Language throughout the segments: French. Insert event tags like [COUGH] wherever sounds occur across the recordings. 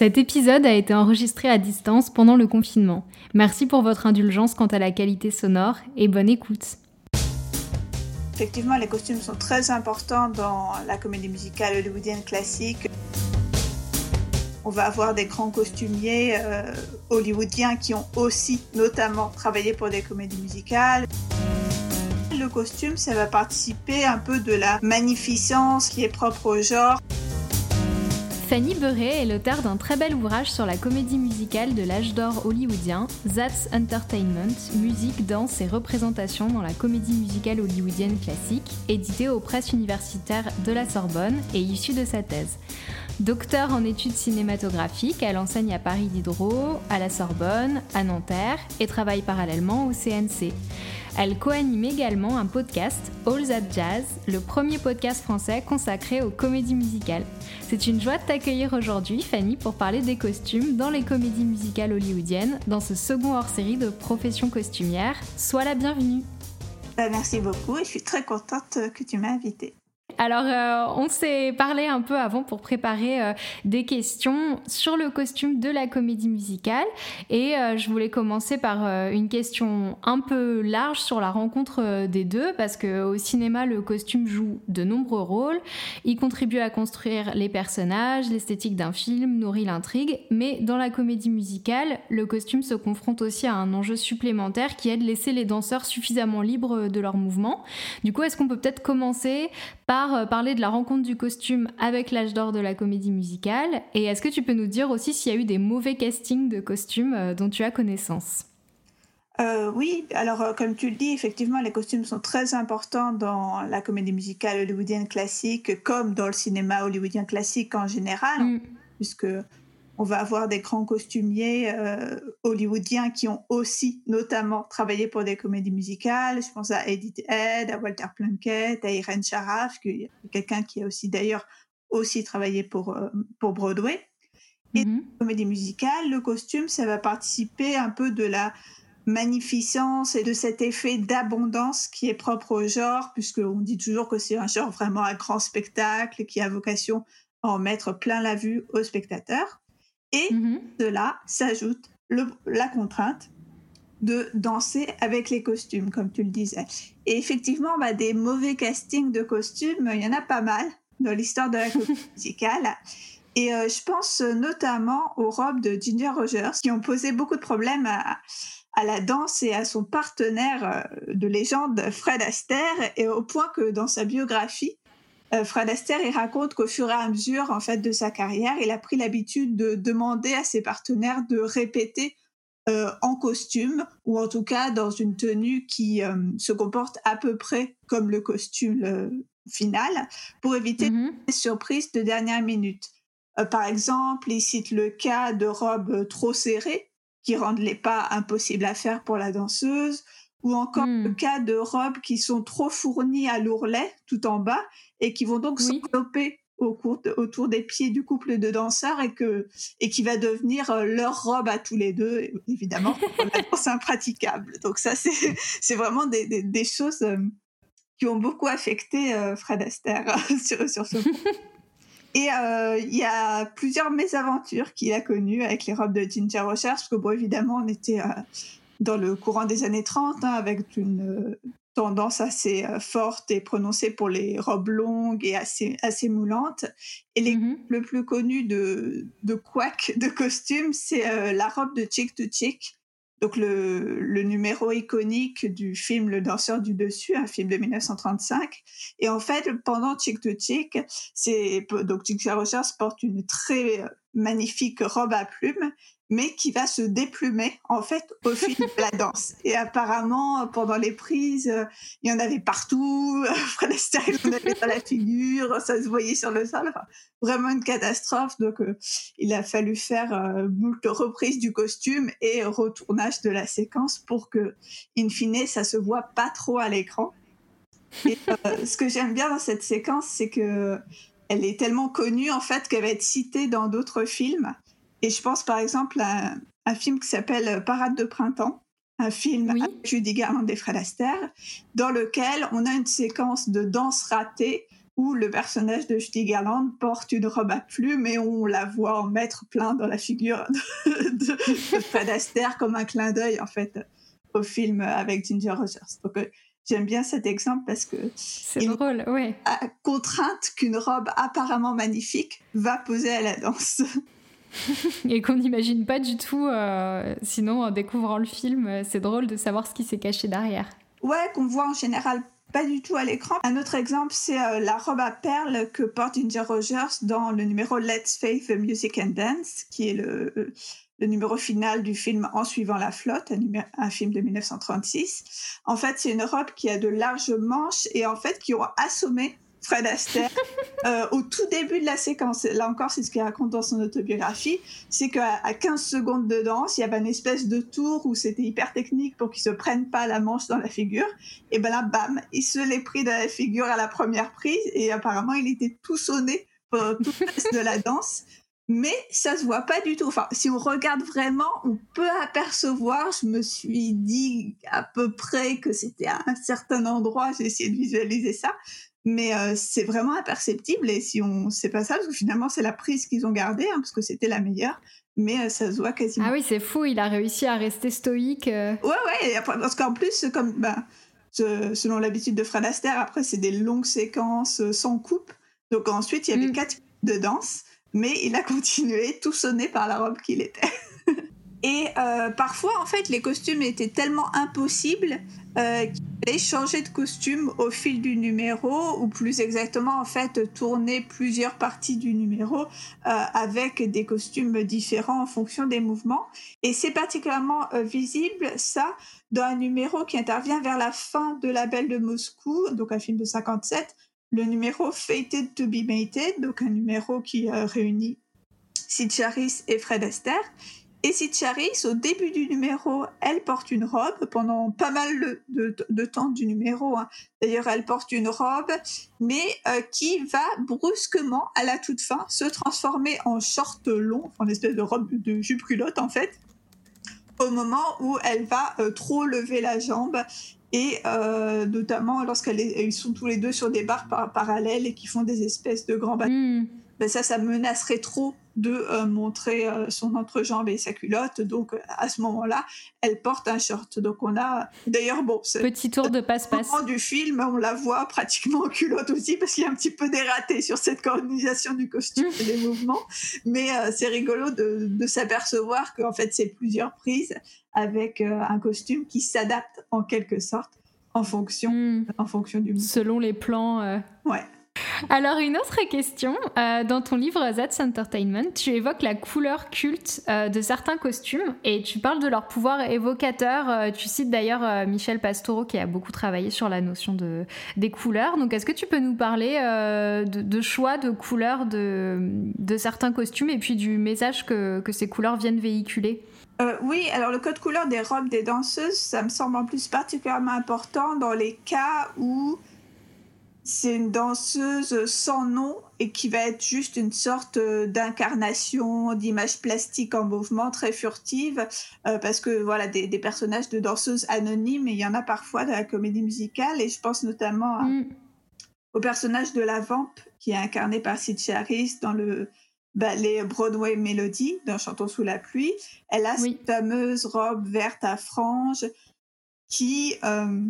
Cet épisode a été enregistré à distance pendant le confinement. Merci pour votre indulgence quant à la qualité sonore et bonne écoute. Effectivement, les costumes sont très importants dans la comédie musicale hollywoodienne classique. On va avoir des grands costumiers euh, hollywoodiens qui ont aussi notamment travaillé pour des comédies musicales. Le costume, ça va participer un peu de la magnificence qui est propre au genre. Fanny Beuret est l'auteur d'un très bel ouvrage sur la comédie musicale de l'âge d'or hollywoodien, That's Entertainment, musique, danse et représentation dans la comédie musicale hollywoodienne classique, édité aux presses universitaires de la Sorbonne et issu de sa thèse. Docteur en études cinématographiques, elle enseigne à Paris Diderot, à la Sorbonne, à Nanterre et travaille parallèlement au CNC. Elle co-anime également un podcast, All That Jazz, le premier podcast français consacré aux comédies musicales. C'est une joie de t'accueillir aujourd'hui, Fanny, pour parler des costumes dans les comédies musicales hollywoodiennes, dans ce second hors-série de Profession costumière. Sois la bienvenue. Bah, merci beaucoup et je suis très contente que tu m'aies invitée. Alors, euh, on s'est parlé un peu avant pour préparer euh, des questions sur le costume de la comédie musicale. Et euh, je voulais commencer par une question un peu large sur la rencontre des deux, parce qu'au cinéma, le costume joue de nombreux rôles. Il contribue à construire les personnages, l'esthétique d'un film, nourrit l'intrigue. Mais dans la comédie musicale, le costume se confronte aussi à un enjeu supplémentaire qui est de laisser les danseurs suffisamment libres de leurs mouvements. Du coup, est-ce qu'on peut peut-être commencer par euh, parler de la rencontre du costume avec l'âge d'or de la comédie musicale. Et est-ce que tu peux nous dire aussi s'il y a eu des mauvais castings de costumes euh, dont tu as connaissance? Euh, oui, alors comme tu le dis, effectivement, les costumes sont très importants dans la comédie musicale hollywoodienne classique, comme dans le cinéma hollywoodien classique en général, mm. puisque on va avoir des grands costumiers euh, hollywoodiens qui ont aussi notamment travaillé pour des comédies musicales. Je pense à Edith Head, à Walter Plunkett, à Irene Sharaf, quelqu'un qui a aussi d'ailleurs aussi travaillé pour, euh, pour Broadway. Et mm comédie musicale, le costume, ça va participer un peu de la magnificence et de cet effet d'abondance qui est propre au genre, puisqu'on dit toujours que c'est un genre vraiment un grand spectacle qui a vocation à en mettre plein la vue aux spectateurs. Et mmh cela s'ajoute la contrainte de danser avec les costumes, comme tu le disais. Et effectivement, bah, des mauvais castings de costumes, il y en a pas mal dans l'histoire de la comédie [LAUGHS] musicale. Et euh, je pense notamment aux robes de Ginger Rogers, qui ont posé beaucoup de problèmes à, à la danse et à son partenaire euh, de légende, Fred Astaire, et au point que dans sa biographie, euh, Fred Astaire, il raconte qu'au fur et à mesure en fait de sa carrière, il a pris l'habitude de demander à ses partenaires de répéter euh, en costume ou en tout cas dans une tenue qui euh, se comporte à peu près comme le costume final pour éviter mm-hmm. les surprises de dernière minute. par exemple, il cite le cas de robes trop serrées qui rendent les pas impossibles à faire pour la danseuse, ou encore le mm. cas de robes qui sont trop fournies à l'ourlet tout en bas et qui vont donc s'envelopper au autour des pieds du couple de danseurs et que et qui va devenir euh, leur robe à tous les deux évidemment [LAUGHS] c'est impraticable. Donc ça c'est [LAUGHS] c'est vraiment des, des, choses euh, qui ont beaucoup affecté euh, Fred Astaire [LAUGHS] sur, sur ce point et il y a plusieurs mésaventures qu'il a connues avec les robes de Ginger Rogers parce que bon évidemment on était dans le courant des années 30 hein, avec une tendance assez euh, forte et prononcée pour les robes longues et assez, assez moulantes. Et les, mmh le plus connu de, de quack de costume, c'est euh, la robe de Chick to Chick. Donc le, le, numéro iconique du film Le danseur du dessus, un film de 1935. Et en fait, pendant Chick to Chick, c'est donc Chick Rogers porte une très euh, magnifique robe à plumes mais qui va se déplumer en fait au fil de la danse. [LAUGHS] Et apparemment, pendant les prises, euh, il y en avait partout. Fred Astaire, il en avait dans la figure, ça se voyait sur le sol. vraiment une catastrophe. Donc, euh, il a fallu faire euh, moult reprises du costume et retournage de la séquence pour que, in fine, ça se voit pas trop à l'écran. Et ce que j'aime bien dans cette séquence, c'est que elle est tellement connue en fait qu'elle va être citée dans d'autres films. Et je pense par exemple à un film qui s'appelle Parade de printemps, un film avec Judy Garland et Fred Astaire, dans lequel on a une séquence de danse ratée où le personnage de Stigerland porte une robe à plumes et on la voit en mettre plein dans la figure de, Fred Astaire comme un clin d'œil en fait au film avec Ginger Rogers. Donc euh, j'aime bien cet exemple parce que c'est drôle, contrainte qu'une robe apparemment magnifique va poser à la danse. [LAUGHS] et qu'on n'imagine pas du tout, euh, sinon en découvrant le film, euh, c'est drôle de savoir ce qui s'est caché derrière. Ouais, qu'on voit en général pas du tout à l'écran. Un autre exemple, c'est euh, la robe à perles que porte Ginger Rogers dans le numéro Let's Faith Music and Dance, qui est le, numéro final du film En suivant la flotte, un, film de 1936. En fait, c'est une robe qui a de larges manches et en fait qui ont assommé Fred Astaire, [LAUGHS] euh, au tout début de la séquence, là encore c'est ce qu'il raconte dans son autobiographie, c'est qu'à 15 secondes de danse, il y avait une espèce de tour où c'était hyper technique pour qu'il se prenne pas la manche dans la figure, et ben là, bam, il se l'est pris dans la figure à la première prise, et apparemment il était tout sonné pendant tout le reste de la danse, mais ça se voit pas du tout. Enfin, si on regarde vraiment, on peut apercevoir. Je me suis dit à peu près que c'était à un certain endroit. J'ai essayé de visualiser ça, mais euh, c'est vraiment imperceptible et si on sait pas ça parce que finalement c'est la prise qu'ils ont gardée hein, parce que c'était la meilleure mais euh, ça se voit quasiment ah oui c'est fou il a réussi à rester stoïque euh. ouais ouais parce qu'en plus comme bah, selon l'habitude de Fred Astaire après c'est des longues séquences sans coupe donc ensuite il y avait mm. quatre de danse mais il a [LAUGHS] continué tout sonné par la robe qu'il était [LAUGHS] Et euh, parfois, en fait, les costumes étaient tellement impossibles euh, qu'il fallait changer de costume au fil du numéro, ou plus exactement, en fait, tourner plusieurs parties du numéro euh, avec des costumes différents en fonction des mouvements. Et c'est particulièrement visible, ça, dans un numéro qui intervient vers la fin de La Belle de Moscou, donc un film de 57, le numéro Fated to be Mated, donc un numéro qui réunit Sid Charis et Fred Astaire. Et si Charis, au début du numéro, elle porte une robe pendant pas mal de, temps du numéro. Hein. D'ailleurs, elle porte une robe, mais euh, qui va brusquement, à la toute fin, se transformer en short long, en espèce de robe de jupe culotte en fait, au moment où elle va euh, trop lever la jambe. Et euh, notamment lorsqu'ils sont tous les deux sur des barres parallèles et qui font des espèces de grands bateaux. Hmm. Ben ça, ça menacerait trop de euh, montrer euh, son entrejambe et sa culotte. Donc à ce moment-là, elle porte un short. Donc on a d'ailleurs bon petit tour de passe-passe. Au moment du film, on la voit pratiquement en culotte aussi parce qu'il y a un petit peu dératé sur cette coordination du costume et des mouvements. Mais euh, c'est rigolo de, s'apercevoir qu'en fait c'est plusieurs prises avec un costume qui s'adapte en quelque sorte en fonction, hmm. en fonction du Selon les plans. Ouais. [LAUGHS] Alors, une autre question. Euh, dans ton livre That's Entertainment, tu évoques la couleur culte euh, de certains costumes et tu parles de leur pouvoir évocateur. Euh, tu cites d'ailleurs Michel Pastoureau qui a beaucoup travaillé sur la notion de, des couleurs. Donc, est-ce que tu peux nous parler de, choix de couleurs de, de, certains costumes et puis du message que, que ces couleurs viennent véhiculer? Oui, alors le code couleur des robes des danseuses, ça me semble en plus particulièrement important dans les cas où c'est une danseuse sans nom et qui va être juste une sorte euh, d'incarnation d'image plastique en mouvement très furtive euh, parce que voilà des, personnages de danseuses anonymes et il y en a parfois dans la comédie musicale et je pense notamment mm. au personnage de la vamp qui est incarné par Sid Charis dans le ballet Broadway Melody dans Chantons sous la pluie. Elle a cette fameuse robe verte à franges qui euh,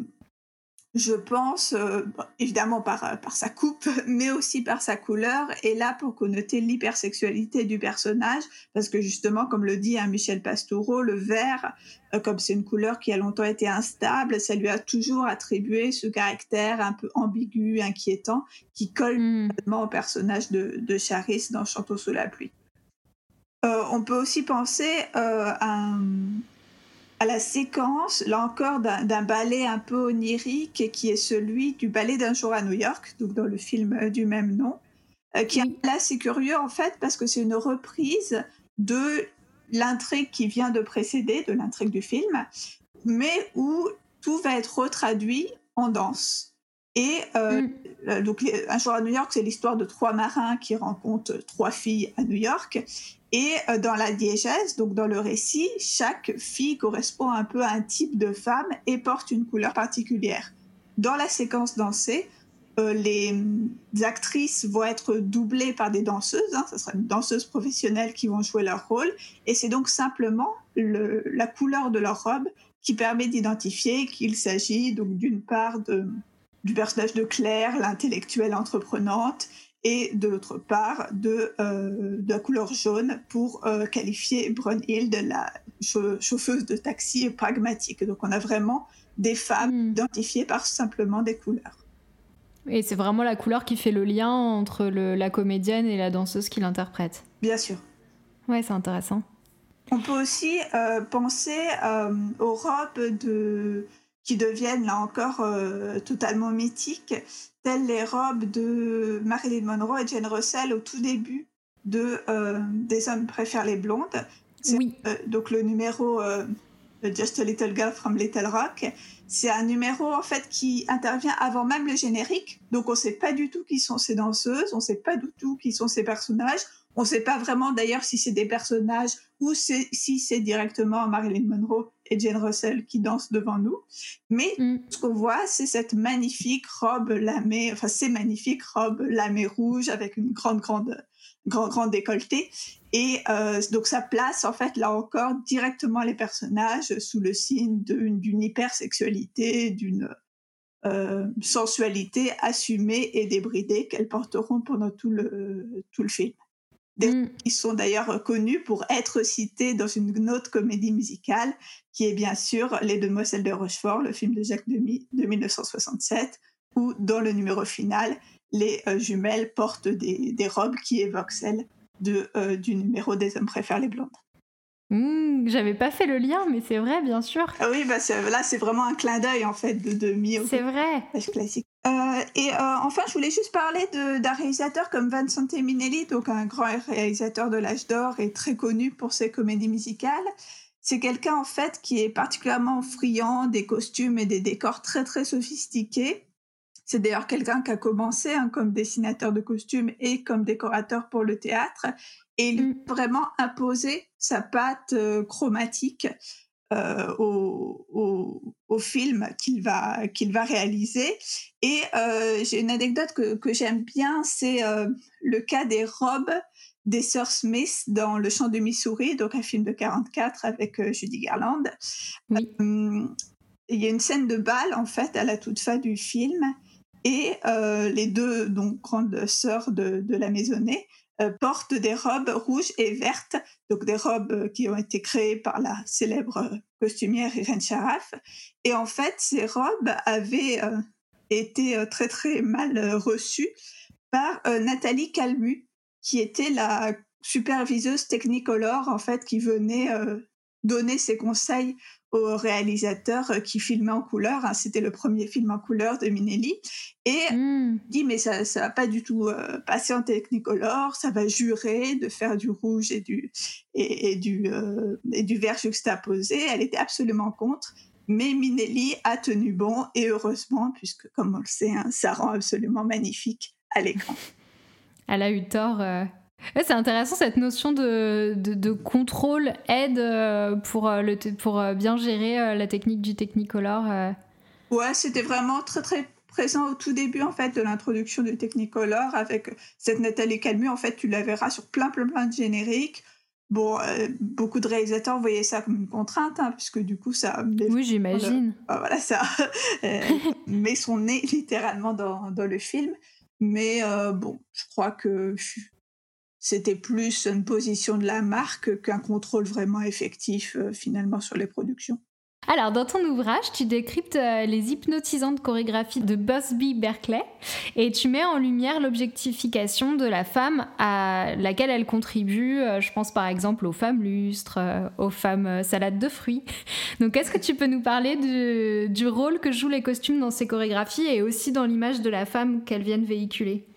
je pense, euh, évidemment par, euh, par sa coupe, [LAUGHS] mais aussi par sa couleur, et là pour connoter l'hypersexualité du personnage, parce que justement, comme le dit hein, Michel Pastoureau, le vert, euh, comme c'est une couleur qui a longtemps été instable, ça lui a toujours attribué ce caractère un peu ambigu, inquiétant, qui colle mmh. au personnage de, de Charis dans Chantons sous la pluie. on peut aussi penser à un à la séquence, là encore, d'un ballet un peu onirique qui est celui du ballet d'un jour à New York, donc dans le film euh, du même nom. Euh, qui là, c'est curieux en fait parce que c'est une reprise de l'intrigue qui vient de précéder, de l'intrigue du film, mais où tout va être retraduit en danse. Et euh, mm. donc, un jour à New York, c'est l'histoire de trois marins qui rencontrent trois filles à New York et euh, dans la diégèse, donc dans le récit, chaque fille correspond un peu à un type de femme et porte une couleur particulière. Dans la séquence dansée, euh, les actrices vont être doublées par des danseuses, hein, ce sera des danseuses professionnelles qui vont jouer leur rôle, et c'est donc simplement la couleur de leur robe qui permet d'identifier qu'il s'agit donc d'une part de, du personnage de Claire, l'intellectuelle entreprenante, et de l'autre part de, euh, de, la couleur jaune pour euh, qualifier Brunhild, la chauffeuse de taxi pragmatique. Donc on a vraiment des femmes hmm. identifiées par simplement des couleurs. Et c'est vraiment la couleur qui fait le lien entre le, la comédienne et la danseuse qui l'interprète. Bien sûr. Ouais, c'est intéressant. On peut aussi euh, penser euh, aux robes de... qui deviennent là encore euh, totalement mythiques, telles les robes de Marilyn Monroe et Jane Russell au tout début de Des hommes préfèrent les blondes. Oui. donc le numéro Just a Little Girl from Little Rock. C'est un numéro en fait qui intervient avant même le générique, donc on ne sait pas du tout qui sont ces danseuses, on ne sait pas du tout qui sont ces personnages, on ne sait pas vraiment d'ailleurs si c'est des personnages ou si c'est directement Marilyn Monroe et Jane Russell qui dansent devant nous. Mais mm. ce qu'on voit, c'est cette magnifique robe lamée, enfin ces magnifiques robes lamées rouges avec une grande, grande, grand, grand décolleté. Et euh, donc ça place en fait là encore directement les personnages sous le signe d'une hypersexualité, d'une euh, sensualité assumée et débridée qu'elles porteront pendant tout le, tout le film. Mm. Ils sont d'ailleurs connus pour être cités dans une autre comédie musicale qui est bien sûr Les Demoiselles de Rochefort, le film de Jacques Demy de 1967, où dans le numéro final, les euh, jumelles portent des, des, robes qui évoquent celles de, euh, du numéro des hommes préfèrent les blondes. Mmh, J'avais pas fait le lien, mais c'est vrai, bien sûr. Ah oui, bah là, c'est vraiment un clin d'œil en fait de demi C'est vrai. classique. Euh, et enfin, je voulais juste parler d'un réalisateur comme Vincent Minelli, donc un grand réalisateur de l'âge d'or et très connu pour ses comédies musicales. C'est quelqu'un en fait qui est particulièrement friand des costumes et des décors très très sophistiqués. C'est d'ailleurs quelqu'un qui a commencé hein, comme dessinateur de costumes et comme décorateur pour le théâtre. Et il mm. vraiment imposé sa patte euh, chromatique euh, au, film qu'il va, qu'il va réaliser. Et euh, j'ai une anecdote que, que j'aime bien, c'est le cas des robes des sœurs Smith dans Le Chant du Missouri, donc un film de 44 avec Judy Garland. il y a une scène de bal, en fait, à la toute fin du film, et les deux donc, grandes sœurs de, de la maisonnée portent des robes rouges et vertes, donc des robes qui ont été créées par la célèbre costumière Irène Charaf. Et en fait, ces robes avaient euh, été très très mal reçues par Nathalie Calmu, qui était la superviseuse Technicolor en fait qui venait donner ses conseils au réalisateur euh, qui filmait en couleur. Hein. C'était le premier film en couleur de Minelli. Et mmh. dit, mais ça ça va pas du tout euh, passer en Technicolor, ça va jurer de faire du rouge et du, et, du, euh, et du vert juxtaposé. Elle était absolument contre. Mais Minelli a tenu bon, et heureusement, puisque comme on le sait, hein, ça rend absolument magnifique à l'écran. [LAUGHS] Elle a eu tort c'est intéressant cette notion de, de, contrôle aide euh, pour, euh, le, pour euh, bien gérer la technique du Technicolor. Ouais, c'était vraiment très très présent au tout début en fait de l'introduction du Technicolor avec cette Nathalie Calmu. En fait, tu la verras sur plein plein plein de génériques. Bon, beaucoup de réalisateurs voyaient ça comme une contrainte, hein, puisque du coup, ça. Oui, j'imagine. voilà, ça [LAUGHS] [LAUGHS] met son nez littéralement dans, dans le film. Mais bon, je crois que c'était plus une position de la marque qu'un contrôle vraiment effectif euh, finalement sur les productions. Alors, dans ton ouvrage, tu décryptes euh, les hypnotisantes chorégraphies de Busby Berkeley et tu mets en lumière l'objectification de la femme à laquelle elle contribue. Euh, je pense par exemple aux femmes lustres, aux femmes salades de fruits. Donc, est-ce que tu peux nous parler du, du rôle que jouent les costumes dans ces chorégraphies et aussi dans l'image de la femme qu'elles viennent véhiculer?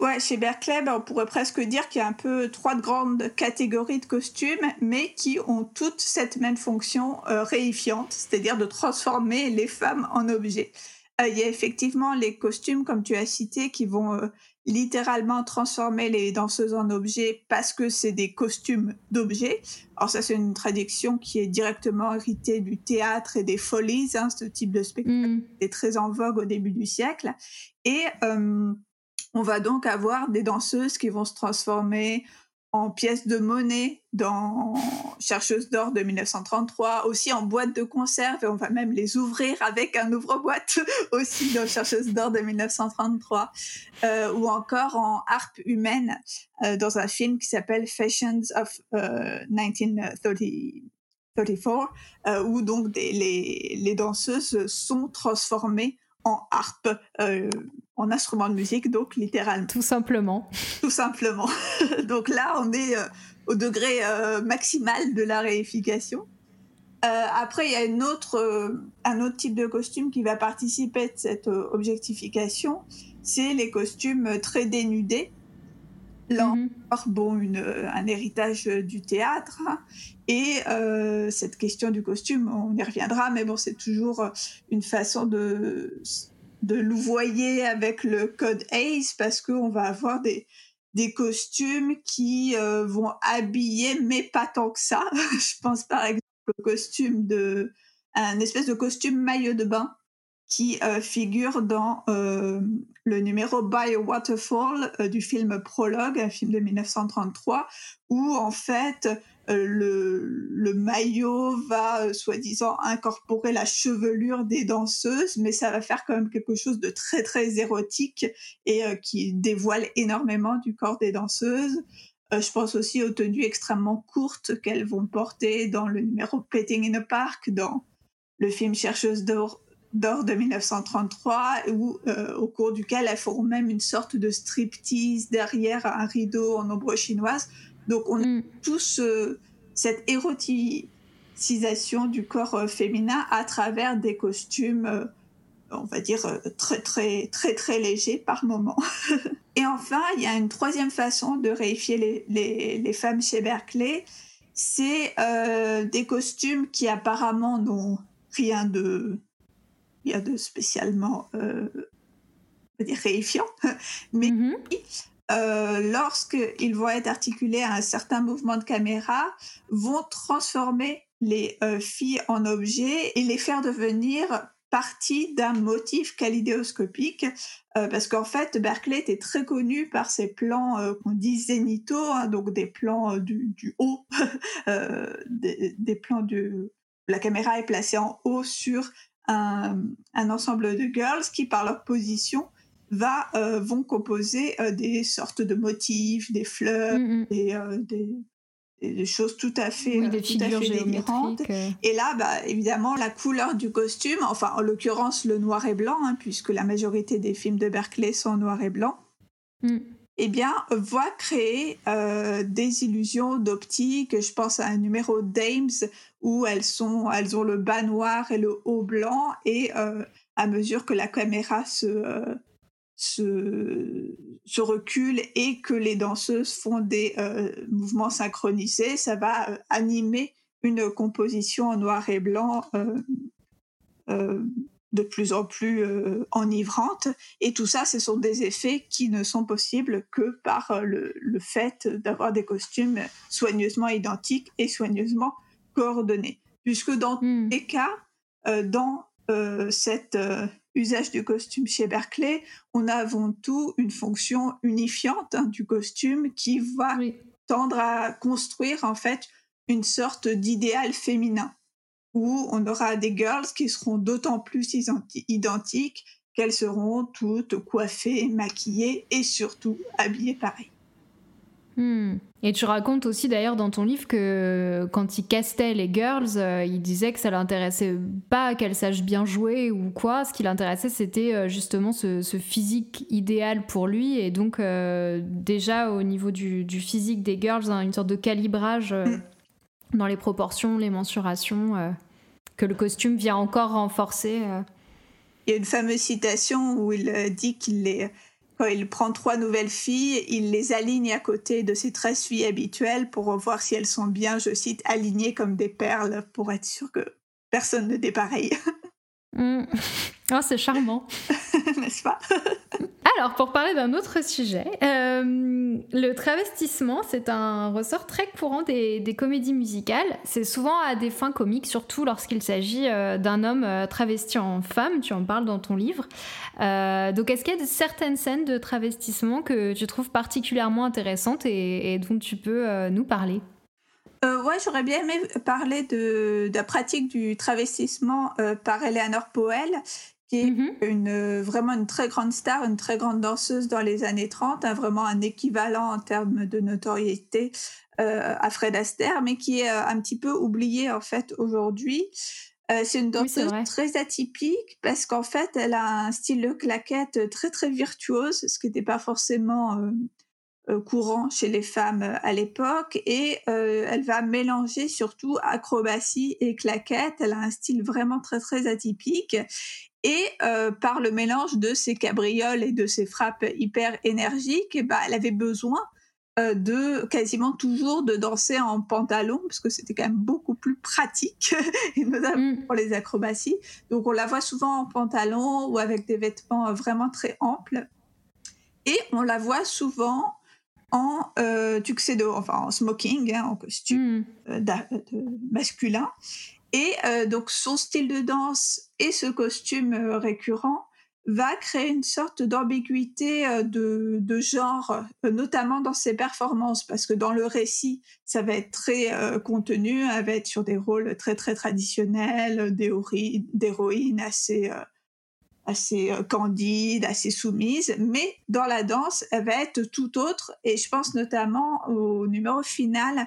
Ouais, chez Berkeley, ben, on pourrait presque dire qu'il y a un peu trois grandes catégories de costumes, mais qui ont toutes cette même fonction euh, réifiante, c'est-à-dire de transformer les femmes en objets. il y a effectivement les costumes, comme tu as cité, qui vont littéralement transformer les danseuses en objets parce que c'est des costumes d'objets. Alors ça, c'est une traduction qui est directement héritée du théâtre et des folies. Hein, ce type de spectacle mm. est très en vogue au début du siècle. Et euh, on va donc avoir des danseuses qui vont se transformer en pièces de monnaie dans Chercheuse d'or de 1933, aussi en boîte de conserve, et on va même les ouvrir avec un ouvre-boîte [LAUGHS] aussi dans Chercheuse d'or de 1933, euh, ou encore en harpe humaine euh, dans un film qui s'appelle Fashions of 1934, euh, où donc les, les danseuses sont transformées en harpe, euh, en instrument de musique, donc littéralement. Tout simplement. Tout simplement. [LAUGHS] donc là, on est euh, au degré euh, maximal de la réification. après, il y a une autre, un autre type de costume qui va participer de cette objectification, c'est les costumes très dénudés. Là, mhm. bon, une, un héritage du théâtre. Hein. Et euh, cette question du costume, on y reviendra, mais bon, c'est toujours une façon de, de louvoyer avec le code ACE parce qu'on va avoir des, des costumes qui euh, vont habiller, mais pas tant que ça. [LAUGHS] Je pense par exemple au costume de, un espèce de costume maillot de bain qui euh, figure dans euh, le numéro By a Waterfall euh, du film Prologue, un film de 1933, où en fait le, le, maillot va soi-disant incorporer la chevelure des danseuses, mais ça va faire quand même quelque chose de très très érotique et qui dévoile énormément du corps des danseuses. je pense aussi aux tenues extrêmement courtes qu'elles vont porter dans le numéro Petting in a Park, dans le film Chercheuse d'or d'or de 1933, où, euh, au cours duquel elles feront même une sorte de striptease derrière un rideau en ombre chinoise. Donc on a mm. tous cette éroticisation du corps euh, féminin à travers des costumes, euh, on va dire, très très très très légers par moment. [LAUGHS] Et enfin, il y a une troisième façon de réifier les, les, les femmes chez Berkeley, c'est des costumes qui apparemment n'ont rien de a de spécialement euh, réifiant, [LAUGHS] mais mm-hmm. euh, lorsqu'ils vont être articulés à un certain mouvement de caméra, vont transformer les euh, filles en objets et les faire devenir partie d'un motif kalidéoscopique, euh, parce qu'en fait, Berkeley était très connu par ses plans qu'on dit zénithaux, hein, donc des plans du, du, haut, [LAUGHS] des, des, plans de... La caméra est placée en haut sur un, ensemble de girls qui, par leur position, va, euh, vont composer euh, des sortes de motifs, des fleurs, mm, mm. Euh, des, des, choses tout à fait, oui, des tout à fait Et là, bah, évidemment, la couleur du costume, enfin en l'occurrence le noir et blanc, hein, puisque la majorité des films de Berkeley sont noir et blanc. Mm eh bien, va créer euh, des illusions d'optique. Je pense à un numéro d'Ames où elles, sont, elles ont le bas noir et le haut blanc, et euh, à mesure que la caméra se, euh, recule et que les danseuses font des mouvements synchronisés, ça va animer une composition en noir et blanc de plus en plus euh, enivrante. Et tout ça, ce sont des effets qui ne sont possibles que par euh, le, fait d'avoir des costumes soigneusement identiques et soigneusement coordonnés. Puisque dans tous hmm. les cas, euh, dans cet usage du costume chez Berkeley, on a avant tout une fonction unifiante hein, du costume qui va tendre à construire en fait une sorte d'idéal féminin où on aura des girls qui seront d'autant plus identiques qu'elles seront toutes coiffées, maquillées et surtout habillées pareil. Hmm. Et tu racontes aussi d'ailleurs dans ton livre que quand il castait les girls, euh, il disait que ça l'intéressait pas qu'elles sachent bien jouer ou quoi. Ce qui l'intéressait, c'était euh, justement ce, physique idéal pour lui. Et donc, euh, déjà au niveau du, physique des girls, hein, une sorte de calibrage hmm. Dans les proportions, les mensurations que le costume vient encore renforcer. Euh. Il y a une fameuse citation où il euh, dit qu'il les, quand il prend trois nouvelles filles, il les aligne à côté de ses 13 filles habituelles pour voir si elles sont bien, je cite, alignées comme des perles pour être sûr que personne ne dépareille. [LAUGHS] Mm. [LAUGHS] Oh, c'est charmant. [LAUGHS] N'est-ce pas [LAUGHS] Alors, pour parler d'un autre sujet, euh, le travestissement, c'est un ressort très courant des, comédies musicales. C'est souvent à des fins comiques, surtout lorsqu'il s'agit euh, d'un homme euh, travesti en femme. Tu en parles dans ton livre. donc, est-ce qu'il y a certaines scènes de travestissement que tu trouves particulièrement intéressantes et dont tu peux nous parler? Euh, ouais, j'aurais bien aimé parler de, de, la pratique du travestissement euh, par Eleanor Powell, qui est mm-hmm. une, vraiment une très grande star, une très grande danseuse dans les années 30, hein, vraiment un équivalent en termes de notoriété euh, à Fred Astaire, mais qui est un petit peu oublié en fait aujourd'hui. c'est une danseuse très atypique parce qu'en fait, elle a un style de claquette très très virtuose, ce qui n'était pas forcément euh, courant chez les femmes euh, à l'époque et euh, elle va mélanger surtout acrobatie et claquette. Elle a un style vraiment très très atypique et par le mélange de ses cabrioles et de ses frappes hyper énergiques, bah, elle avait besoin de quasiment toujours de danser en pantalon parce que c'était quand même beaucoup plus pratique [LAUGHS] et notamment mm. pour les acrobaties. Donc on la voit souvent en pantalon ou avec des vêtements vraiment très amples. Et on la voit souvent en euh, tuxedo, enfin en smoking, hein, en costume euh, masculin. Et euh, donc son style de danse et ce costume récurrent va créer une sorte d'ambiguïté de, genre, notamment dans ses performances, parce que dans le récit, ça va être très contenu, elle va être sur des rôles très très traditionnels, d'héroïne assez assez euh, candide, assez soumise, mais dans la danse, elle va être tout autre. Et je pense notamment au numéro final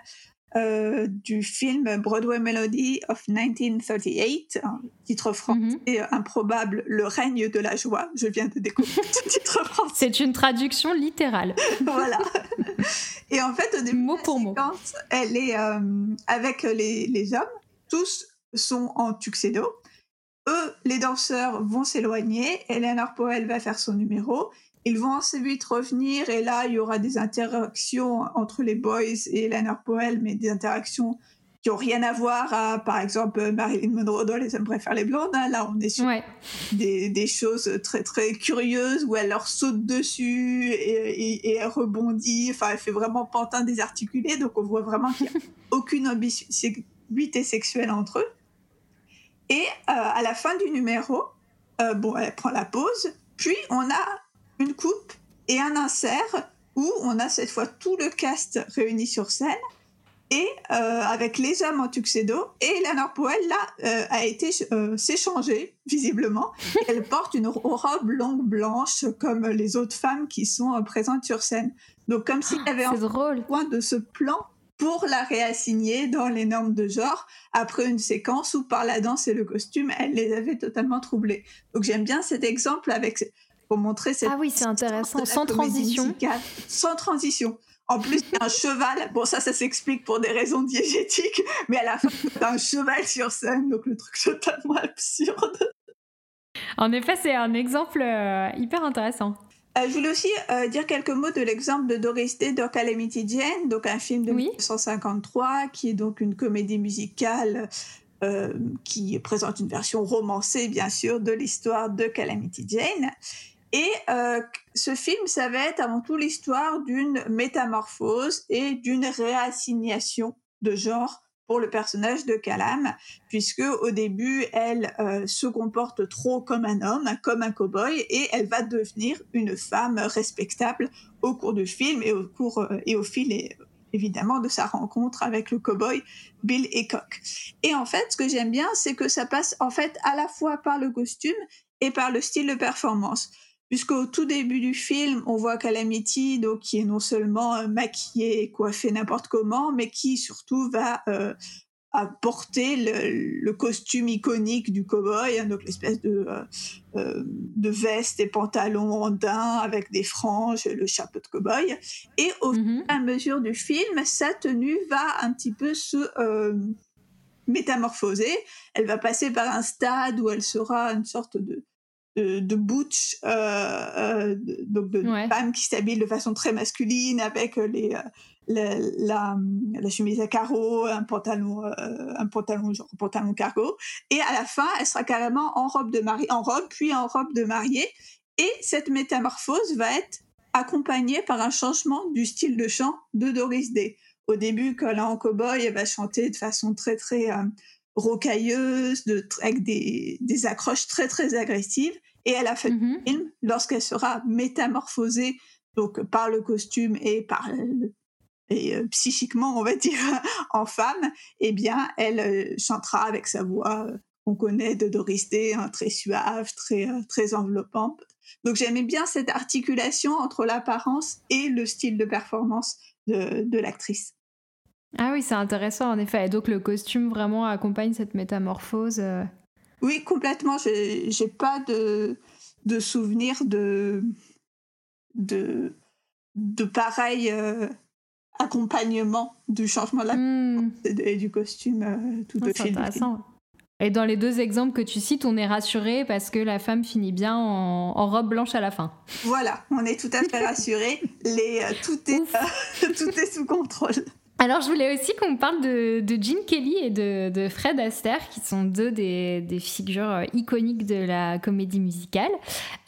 euh, du film Broadway Melody of 1938, titre français mhm. improbable, Le règne de la joie. Je viens de découvrir [LAUGHS] ce titre français. C'est une traduction littérale. voilà. Et en fait, au début, mot pour mot. elle est euh, avec les, les hommes, tous sont en tuxedo eux, les danseurs vont s'éloigner, Eleanor Powell va faire son numéro, ils vont ensuite revenir et là, il y aura des interactions entre les boys et Eleanor Powell, mais des interactions qui n'ont rien à voir à, par exemple, Marilyn Monroe dans Les hommes préfèrent les blondes. Hein. Là, on est sur des, des, choses très, très curieuses où elle leur saute dessus et, et, elle rebondit. Enfin, elle fait vraiment pantin désarticulé. Donc, on voit vraiment qu'il n'y a [LAUGHS] aucune ambiguïté sexuelle entre eux. Et euh, à la fin du numéro, euh, bon, elle prend la pause, puis on a une coupe et un insert où on a cette fois tout le cast réuni sur scène et euh, avec les hommes en tuxedo et Eleanor Powell là a été s'échanger visiblement. [LAUGHS] Elle porte une robe longue blanche comme les autres femmes qui sont présentes sur scène. Donc comme s'il y avait un point de ce plan pour la réassigner dans les normes de genre après une séquence où par la danse et le costume, elle les avait totalement troublés. Donc j'aime bien cet exemple avec pour montrer cette Ah oui, c'est intéressant, sans transition. Sans transition. En plus, un cheval. Bon, ça, ça s'explique pour des raisons diégétiques, mais à la fin, un cheval sur scène, donc le truc totalement absurde. En effet, c'est un exemple euh, hyper intéressant. Euh, je voulais aussi euh, dire quelques mots de l'exemple de Doris Day dans Calamity Jane, donc un film de 1953 qui est donc une comédie musicale euh, qui présente une version romancée, bien sûr, de l'histoire de Calamity Jane. Et ce film, ça va être avant tout l'histoire d'une métamorphose et d'une réassignation de genre pour le personnage de Calam, puisque au début, elle euh, se comporte trop comme un homme, comme un cow-boy, et elle va devenir une femme respectable au cours du film et au, cours, euh, et au fil évidemment de sa rencontre avec le cow-boy Bill Hickok. Et en fait, ce que j'aime bien, c'est que ça passe en fait à la fois par le costume et par le style de performance puisqu'au tout début du film, on voit Calamity, donc, qui est non seulement euh, maquillée et coiffée n'importe comment, mais qui surtout va euh, apporter le, costume iconique du cowboy, hein, donc l'espèce de, euh, de veste et pantalon en daim avec des franges, le chapeau de cowboy. Et au mm-hmm. fur et à mesure du film, sa tenue va un petit peu se métamorphoser. Elle va passer par un stade où elle sera une sorte de de, butch, euh, euh, donc de, femmes qui s'habillent de façon très masculine avec les, euh, la, chemise à carreaux, un pantalon, euh, un pantalon, genre pantalon cargo. Et à la fin, elle sera carrément en robe de mariée, en robe, puis en robe de mariée. Et cette métamorphose va être accompagnée par un changement du style de chant de Doris Day. Au début, quand elle est en cowboy, elle va chanter de façon très, très euh, rocailleuse, de, avec des, des, accroches très, très agressives. Et elle a fait mm film lorsqu'elle sera métamorphosée donc par le costume et par et euh, psychiquement, on va dire, [LAUGHS] en femme, eh bien, elle euh, chantera avec sa voix euh, qu'on connaît de Doris Day, hein, très suave, très, très enveloppante. Donc j'aimais bien cette articulation entre l'apparence et le style de performance de, de l'actrice. Ah oui, c'est intéressant en effet. Et donc le costume vraiment accompagne cette métamorphose. Oui, complètement. J'ai pas de, de souvenir de, de, de pareil accompagnement du changement de la hmm. et du costume euh, tout au fil Et dans les deux exemples que tu cites, on est rassuré parce que la femme finit bien en, robe blanche à la fin. Voilà, on est tout à fait rassuré. Les, euh, tout, est, [LAUGHS] tout est sous contrôle. Alors, je voulais aussi qu'on parle de, de, Gene Kelly et de, Fred Astaire, qui sont deux des, figures euh, iconiques de la comédie musicale.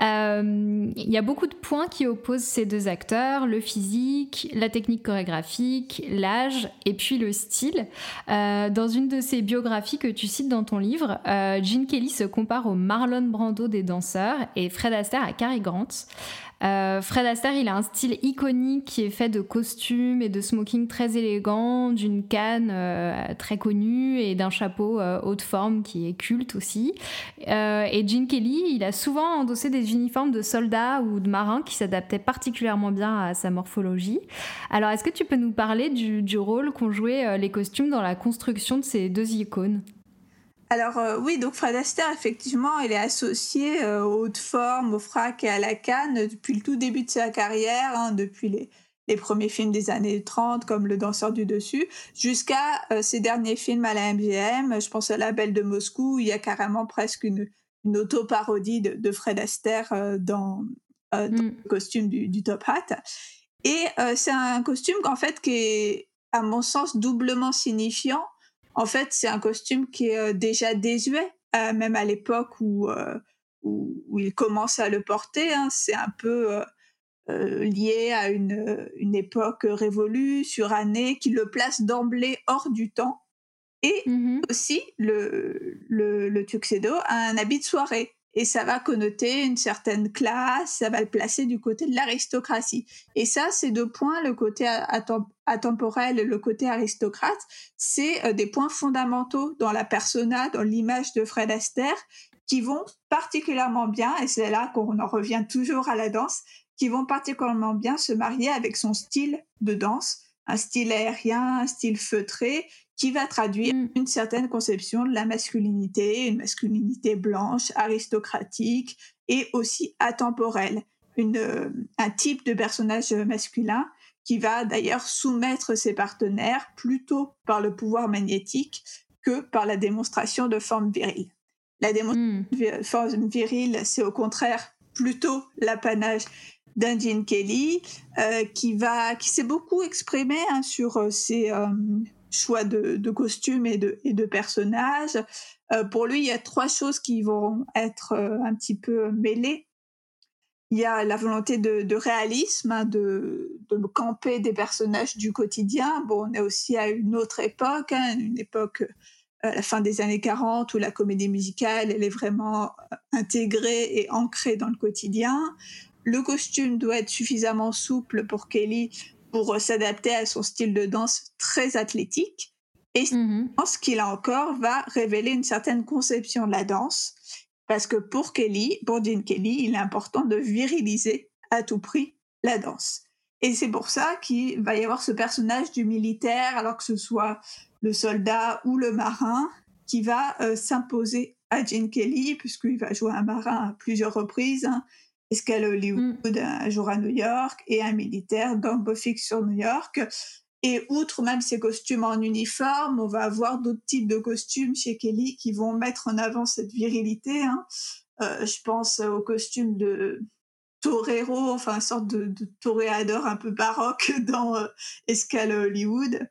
Euh, il y a beaucoup de points qui opposent ces deux acteurs le physique, la technique chorégraphique, l'âge et puis le style. Euh, dans une de ces biographies que tu cites dans ton livre, Gene Kelly se compare au Marlon Brando des danseurs et Fred Astaire à Cary Grant. Euh, Fred Astaire, il a un style iconique qui est fait de costumes et de smoking très élégants, d'une canne euh, très connue et d'un chapeau euh, haute forme qui est culte aussi. et Gene Kelly, il a souvent endossé des uniformes de soldats ou de marins qui s'adaptaient particulièrement bien à sa morphologie. Alors, est-ce que tu peux nous parler du, du rôle qu'ont joué les costumes dans la construction de ces deux icônes? Alors euh, oui, donc Fred Astaire, effectivement, il est associé euh, aux hautes formes, au frac et à la canne depuis le tout début de sa carrière, hein, depuis les, les, premiers films des années 30 comme Le danseur du dessus, jusqu'à euh, ses derniers films à la MGM. Je pense à La Belle de Moscou, où il y a carrément presque une, une auto-parodie de, Fred Astaire dans, mm. le costume du, du Top Hat. Et c'est un costume en fait qui est, à mon sens, doublement signifiant en fait, c'est un costume qui est euh, déjà désuet, euh, même à l'époque où, euh, où, il commence à le porter. Hein. c'est un peu lié à une, une époque révolue, surannée, qui le place d'emblée hors du temps. Et mmh aussi, le, le, le tuxedo a un habit de soirée et ça va connoter une certaine classe, ça va le placer du côté de l'aristocratie. Et ça, ces deux points, le côté atemporel et le côté aristocrate, c'est euh, des points fondamentaux dans la persona, dans l'image de Fred Astaire, qui vont particulièrement bien, et c'est là qu'on en revient toujours à la danse, qui vont particulièrement bien se marier avec son style de danse, un style aérien, un style feutré, qui va traduire mm. une certaine conception de la masculinité, une masculinité blanche, aristocratique et aussi atemporelle, une, euh, un type de personnage masculin qui va d'ailleurs soumettre ses partenaires plutôt par le pouvoir magnétique que par la démonstration de forme virile. La démonstration mm. de forme virile, c'est au contraire plutôt l'apanage d'Indine Kelly, euh, qui va, qui s'est beaucoup exprimé hein, sur euh, ses, choix de, costumes et de, personnages. Euh, pour lui, il y a trois choses qui vont être euh, un petit peu mêlées. Il y a la volonté de, réalisme, hein, de, camper des personnages du quotidien. Bon, on est aussi à une autre époque, hein, une époque euh, à la fin des années 40 où la comédie musicale, elle est vraiment intégrée et ancrée dans le quotidien. Le costume doit être suffisamment souple pour Kelly pour s'adapter à son style de danse très athlétique. Et mmh ce qu'il a encore va révéler une certaine conception de la danse, parce que pour Kelly, pour Jean Kelly, il est important de viriliser à tout prix la danse. Et c'est pour ça qu'il va y avoir ce personnage du militaire, alors que ce soit le soldat ou le marin, qui va euh, s'imposer à Gene Kelly, puisqu'il va jouer un marin à plusieurs reprises. Hein escale Hollywood, un jour à New York, et un militaire dans Bofix sur New York? Et outre même ces costumes en uniforme, on va avoir d'autres types de costumes chez Kelly qui vont mettre en avant cette virilité. Hein. Euh, je pense au costume de, torero, enfin une sorte de, de toréador un peu baroque [LAUGHS] dans Escale Hollywood?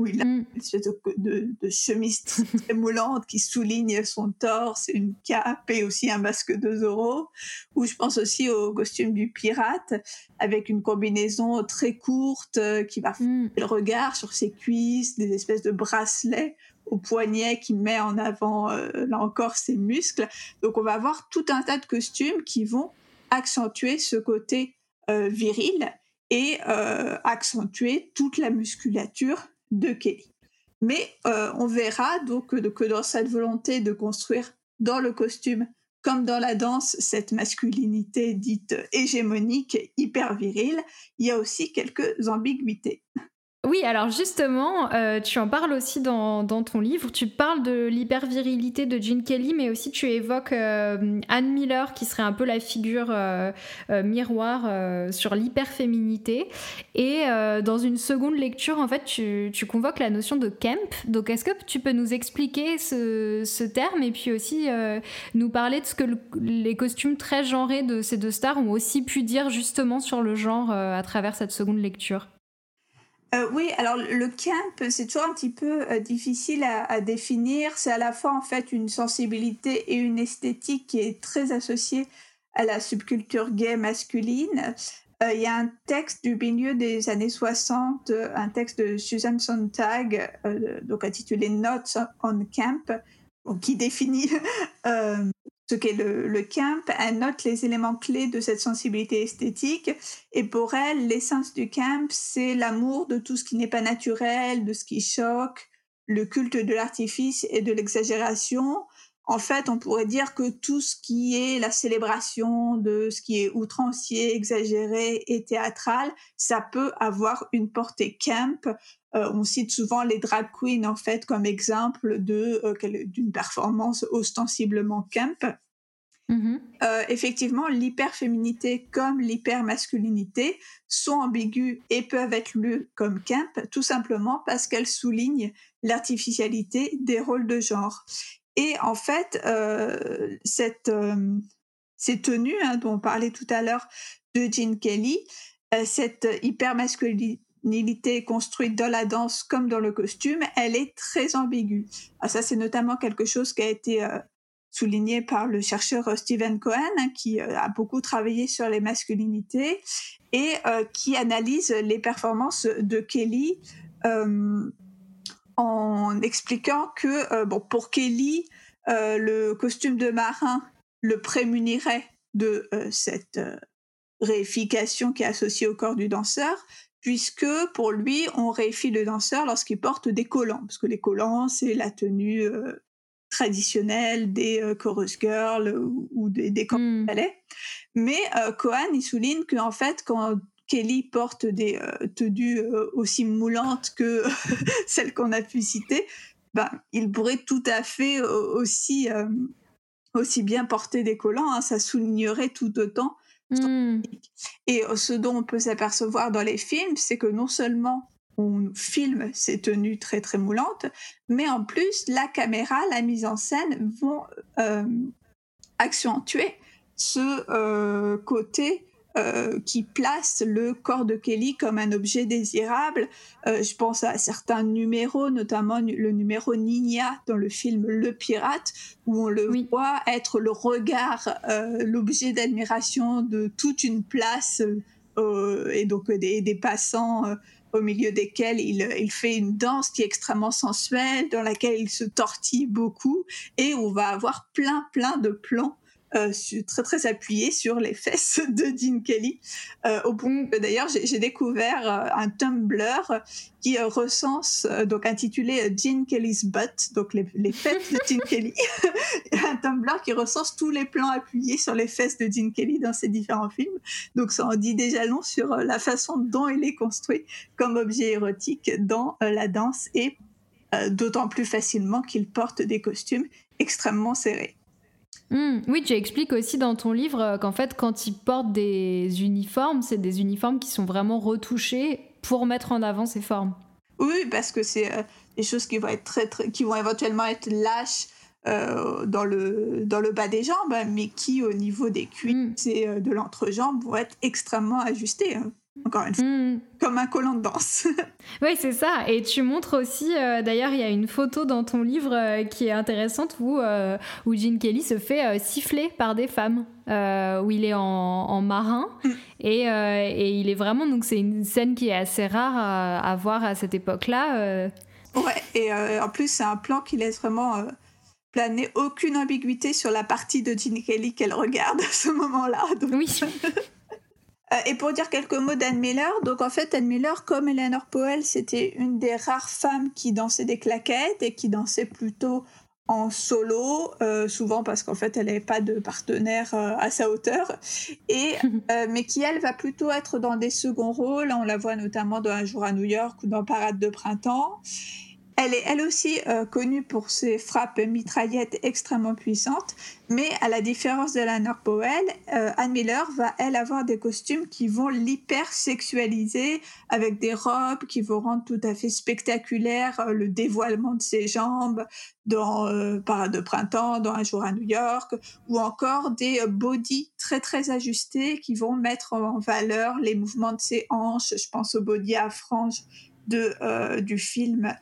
Où il a mmh. une espèce de, chemise [LAUGHS] très moulante qui souligne son torse, une cape et aussi un masque de Zorro. Ou je pense aussi au costume du pirate avec une combinaison très courte euh, qui va faire le regard sur ses cuisses, des espèces de bracelets au poignet qui met en avant, euh, là encore, ses muscles. Donc on va avoir tout un tas de costumes qui vont accentuer ce côté euh, viril et accentuer toute la musculature de Kelly. Mais euh, on verra donc que dans cette volonté de construire dans le costume comme dans la danse cette masculinité dite hégémonique, hyper virile, il y a aussi quelques ambiguïtés. Oui, alors justement, euh, tu en parles aussi dans, ton livre. Tu parles de l'hypervirilité de Gene Kelly, mais aussi tu évoques euh, Anne Miller, qui serait un peu la figure euh, miroir sur l'hyperféminité. Et dans une seconde lecture, en fait, tu, convoques la notion de camp. Donc, est-ce que tu peux nous expliquer ce, terme et puis aussi nous parler de ce que les costumes très genrés de ces deux stars ont aussi pu dire justement sur le genre à travers cette seconde lecture? Euh, oui, alors le camp, c'est toujours un petit peu euh, difficile à, définir. C'est à la fois en fait une sensibilité et une esthétique qui est très associée à la subculture gay masculine. Euh, il y a un texte du milieu des années 60, un texte de Susan Sontag, donc intitulé Notes on Camp, qui définit [LAUGHS] ce qu'est le, camp, elle note les éléments clés de cette sensibilité esthétique. Et pour elle, l'essence du camp, c'est l'amour de tout ce qui n'est pas naturel, de ce qui choque, le culte de l'artifice et de l'exagération. En fait, on pourrait dire que tout ce qui est la célébration de ce qui est outrancier, exagéré et théâtral, ça peut avoir une portée camp. Euh, on cite souvent les drag queens en fait comme exemple de euh, d'une performance ostensiblement camp. Mm-hmm. Euh, effectivement, l'hyperféminité comme l'hypermasculinité sont ambiguës et peuvent être lues comme camp, tout simplement parce qu'elles soulignent l'artificialité des rôles de genre. Et en fait, cette, ces tenues hein, dont on parlait tout à l'heure de Jean Kelly, cette hypermasculinité construite dans la danse comme dans le costume, elle est très ambiguë. Ah, ça, c'est notamment quelque chose qui a été euh, souligné par le chercheur euh, Stephen Cohen, hein, qui euh, a beaucoup travaillé sur les masculinités et qui analyse les performances de Kelly en expliquant que bon, pour Kelly, le costume de marin le prémunirait de cette réification qui est associée au corps du danseur, puisque pour lui, on réifie le danseur lorsqu'il porte des collants, parce que les collants, c'est la tenue euh, traditionnelle des euh, chorus girls ou, des, des mmh. Mais euh, Cohen, il souligne qu'en fait, quand Kelly porte des tenues aussi moulantes que [LAUGHS] celles qu'on a pu citer, ben, il pourrait tout à fait aussi, aussi bien porter des collants. Hein. ça soulignerait tout autant Mmh. Et euh, ce dont on peut s'apercevoir dans les films, c'est que non seulement on filme ces tenues très très moulantes, mais en plus la caméra, la mise en scène vont euh, accentuer ce euh, côté euh, qui place le corps de Kelly comme un objet désirable. Euh, je pense à certains numéros, notamment le numéro Nina dans le film Le Pirate, où on le voit être le regard, euh, l'objet d'admiration de toute une place et donc des, passants au milieu desquels il, il, fait une danse qui est extrêmement sensuelle, dans laquelle il se tortille beaucoup, et on va avoir plein, plein de plans euh, très très appuyé sur les fesses [LAUGHS] de Dean Kelly. Euh, au point d'ailleurs j'ai découvert euh, un Tumblr qui recense, donc intitulé Dean Kelly's Butt, donc les, les fesses de Dean Kelly. [LAUGHS] un Tumblr qui recense tous les plans appuyés sur les fesses de Dean Kelly dans ses différents films. Donc ça en dit déjà long sur la façon dont il est construit comme objet érotique dans la danse et d'autant plus facilement qu'il porte des costumes extrêmement serrés. Hmm. oui, tu expliques aussi dans ton livre euh, qu'en fait, quand ils portent des uniformes, c'est des uniformes qui sont vraiment retouchés pour mettre en avant ces formes. Oui, parce que c'est euh, des choses qui vont être très, qui vont éventuellement être lâches dans, le, dans le bas des jambes, mais qui, au niveau des cuisses mm. et de l'entrejambe, vont être extrêmement ajustés. Hein encore une fois, hmm. comme un collant de danse. [LAUGHS] oui, c'est ça. Et tu montres aussi, euh, d'ailleurs, il y a une photo dans ton livre euh, qui est intéressante où, euh, où Gene Kelly se fait siffler par des femmes, où il est en, marin. Hmm. Et, et, il est vraiment, donc c'est une scène qui est assez rare à, voir à cette époque-là. Ouais, et en plus, c'est un plan qui laisse vraiment planer aucune ambiguïté sur la partie de Gene Kelly qu'elle regarde à ce moment-là. Oui. [LAUGHS] Euh, et pour dire quelques mots d'Anne Miller, donc en fait Anne Miller, comme Eleanor Powell, c'était une des rares femmes qui dansait des claquettes et qui dansait plutôt en solo, euh, souvent parce qu'en fait elle n'avait pas de partenaire euh, à sa hauteur, et, [LAUGHS] mais qui elle va plutôt être dans des seconds rôles. On la voit notamment dans Un jour à New York ou dans Parade de printemps. Elle est elle aussi euh, connue pour ses frappes mitraillettes extrêmement puissantes, mais à la différence de Lanor Powell, euh, Anne Miller va elle avoir des costumes qui vont l'hyper-sexualiser avec des robes qui vont rendre tout à fait spectaculaire euh, le dévoilement de ses jambes dans Parade de printemps, dans Un jour à New York, ou encore des body très très ajustés qui vont mettre en valeur les mouvements de ses hanches. Je pense au body à franges de, du film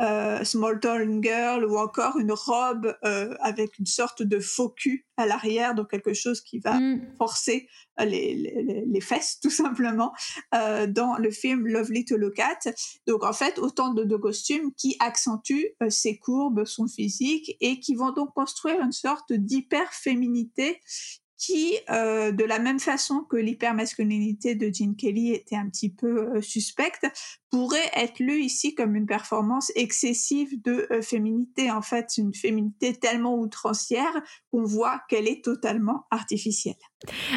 euh, Small Town Girl ou encore une robe euh, avec une sorte de faux cul à l'arrière, donc quelque chose qui va mm. forcer euh, les, les, les, fesses [LAUGHS] tout simplement euh, dans le film Lovely to Look At. Donc en fait, autant de, de costumes qui accentuent ses courbes, son physique et qui vont donc construire une sorte d'hyper-féminité qui, euh, de la même façon que l'hypermasculinité de Gene Kelly était un petit peu euh, suspecte, pourrait être lue ici comme une performance excessive de euh, féminité. En fait, une féminité tellement outrancière qu'on voit qu'elle est totalement artificielle.